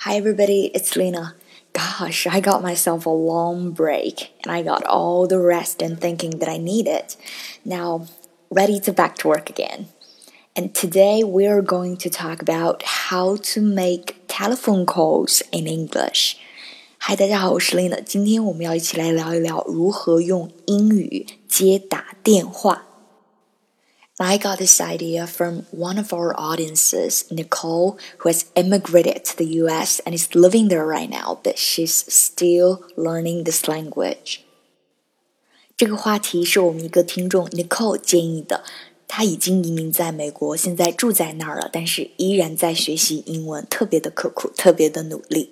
Hi everybody, it's Lena. Gosh, I got myself a long break and I got all the rest and thinking that I need it. Now, ready to back to work again. And today we're going to talk about how to make telephone calls in English. Hi，大家好，我是 Lena。今天我们要一起来聊一聊如何用英语接打电话。 I got this idea from one of our audiences, Nicole, who has immigrated to the US and is living there right now, but she's still learning this language. 这个话题是我们一个听众 Nicole 建议的。他已经移民在美国，现在住在那儿了，但是依然在学习英文，特别的刻苦，特别的努力。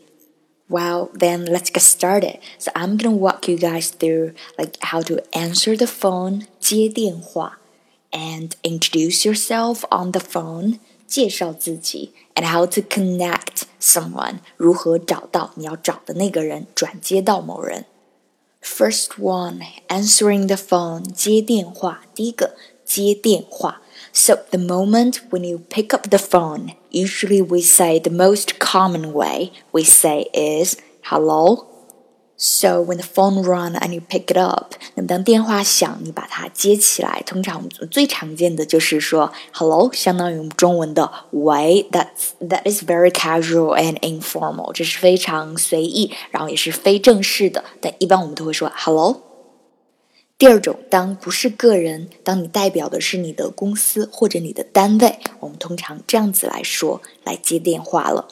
Well, then let's get started. So I'm gonna walk you guys through like how to answer the phone, 接电话 and introduce yourself on the phone，介绍自己，and how to connect someone，如何找到你要找的那个人，转接到某人。First one, answering the phone，接电话。第一个，接电话。So the moment when you pick up the phone, usually we say the most common way we say is hello so when the phone run and you pick it up，那么当电话响，你把它接起来，通常我们最常见的就是说 hello，相当于我们中文的喂，that's that is very casual and informal，这是非常随意，然后也是非正式的，但一般我们都会说 hello。第二种，当不是个人，当你代表的是你的公司或者你的单位，我们通常这样子来说来接电话了。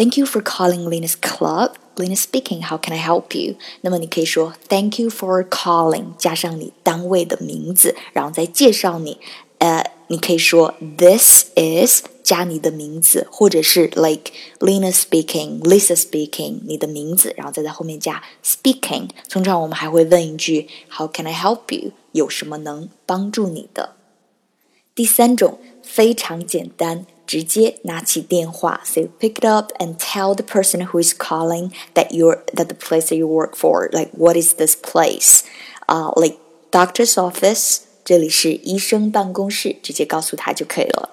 Thank you for calling Linus Club. Linus speaking. How can I help you? 那么你可以说 Thank you for calling，加上你单位的名字，然后再介绍你。呃，你可以说 This is 加你的名字，或者是 like Lena speaking, Lisa speaking，你的名字，然后再在后面加 speaking。通常我们还会问一句 How can I help you？有什么能帮助你的？第三种非常简单。 直接拿起电话，so pick it up and tell the person who is calling that you're that the place that you work for, like what is this place? Uh, like doctor's office，这里是医生办公室，直接告诉他就可以了。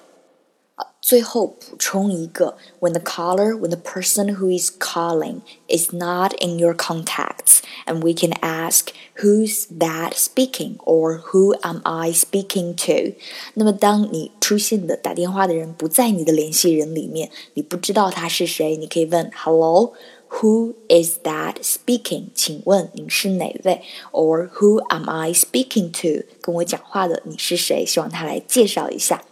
最后补充一个：when the caller, when the person who is calling is not in your contacts, and we can ask who's that speaking or who am I speaking to？那么当你出现的打电话的人不在你的联系人里面，你不知道他是谁，你可以问 Hello。Who is that speaking？请问您是哪位？Or who am I speaking to？跟我讲话的你是谁？希望他来介绍一下。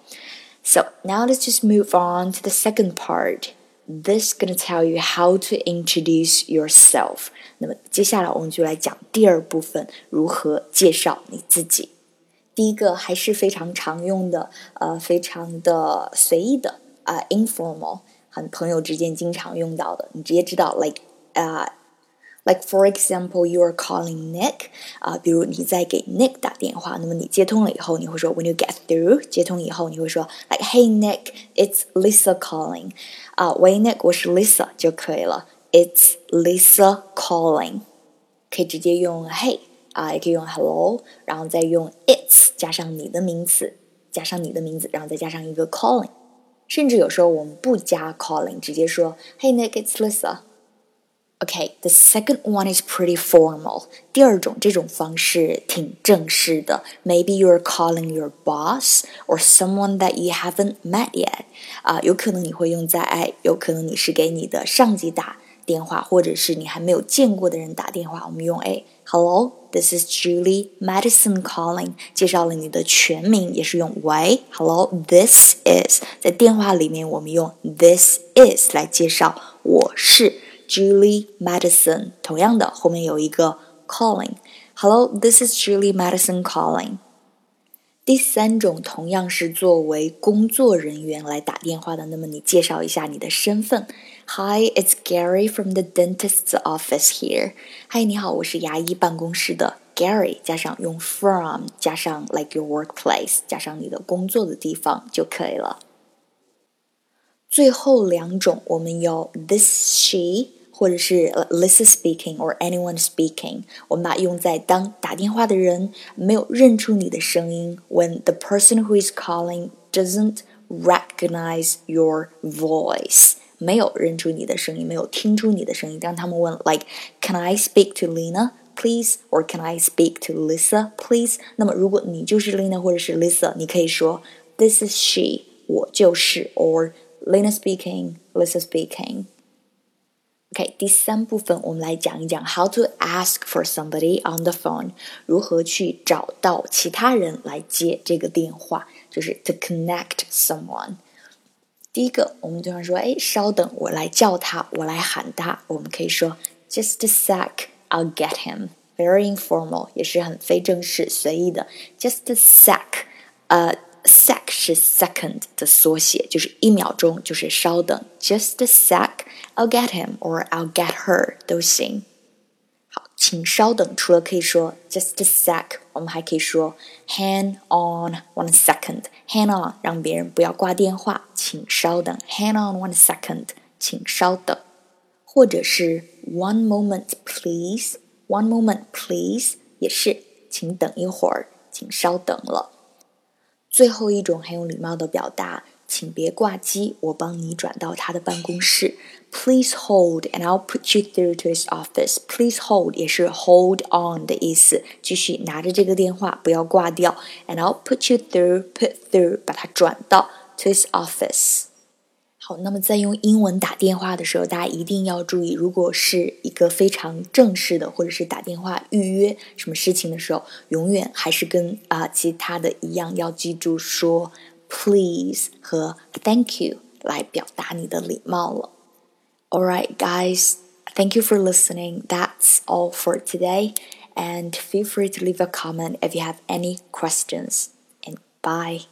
so now let's just move on to the second part. This is gonna tell you how to introduce yourself. 那么接下来我们就来讲第二部分，如何介绍你自己。第一个还是非常常用的，呃，非常的随意的啊、uh,，informal，很朋友之间经常用到的，你直接知道，like 啊、uh,。 Like for example, you are calling Nick 啊，比如你在给 Nick 打电话，那么你接通了以后，你会说 When you get through，接通以后你会说 Like Hey Nick, it's Lisa calling 啊，喂 Nick，我是 Lisa 就可以了。It's Lisa calling，可以直接用 Hey 啊，也可以用 Hello，然后再用 It's 加上你的名字，加上你的名字，然后再加上一个 calling。甚至有时候我们不加 calling，直接说 Hey Nick, it's Lisa Lisa。Okay, the second one is pretty formal. 第二种这种方式挺正式的。Maybe you're calling your boss or someone that you haven't met yet. 啊，有可能你会用在哎，有可能你是给你的上级打电话，或者是你还没有见过的人打电话。我们用哎，Hello, this is Julie Madison calling. 介绍了你的全名，也是用喂，Hello, this is. 在电话里面，我们用 this is 来介绍我是。 Julie Madison，同样的后面有一个 calling。Hello, this is Julie Madison calling。第三种同样是作为工作人员来打电话的，那么你介绍一下你的身份。Hi, it's Gary from the dentist's office here. Hi，你好，我是牙医办公室的 Gary，加上用 from 加上 like your workplace，加上你的工作的地方就可以了。最后两种我们有 this she。 或者是 Lisa speaking or anyone speaking，我们把它用在当打电话的人没有认出你的声音，when the person who is calling doesn't recognize your voice， 没有认出你的声音，没有听出你的声音。当他们问 like Can I speak to Lena please or Can I speak to Lisa please？那么如果你就是 Lena 或者是 Lisa，你可以说 This is she，我就是 or Lena speaking，Lisa speaking。 OK，第三部分我们来讲一讲 how to ask for somebody on the phone，如何去找到其他人来接这个电话，就是 to connect someone。第一个，我们经常说，哎，稍等，我来叫他，我来喊他。我们可以说 just a sec，I'll get him。Very informal，也是很非正式、随意的。Just a sec，呃。sec 是 second 的缩写，就是一秒钟，就是稍等。Just a sec, I'll get him or I'll get her 都行。好，请稍等。除了可以说 just a sec，我们还可以说 hang on one second。hang on 让别人不要挂电话，请稍等。hang on one second，请稍等。或者是 one moment please，one moment please 也是，请等一会儿，请稍等了。 最后一种很有礼貌的表达，请别挂机，我帮你转到他的办公室。Please hold and I'll put you through to his office. Please hold 也是 hold on 的意思，继续拿着这个电话，不要挂掉。And I'll put you through, put through 把它转到 to his office. 好，那么在用英文打电话的时候，大家一定要注意，如果是一个非常正式的，或者是打电话预约什么事情的时候，永远还是跟啊其他的一样，要记住说 please 和 thank you 来表达你的礼貌了。All right, guys, thank you for listening. That's all for today, and feel free to leave a comment if you have any questions. And bye.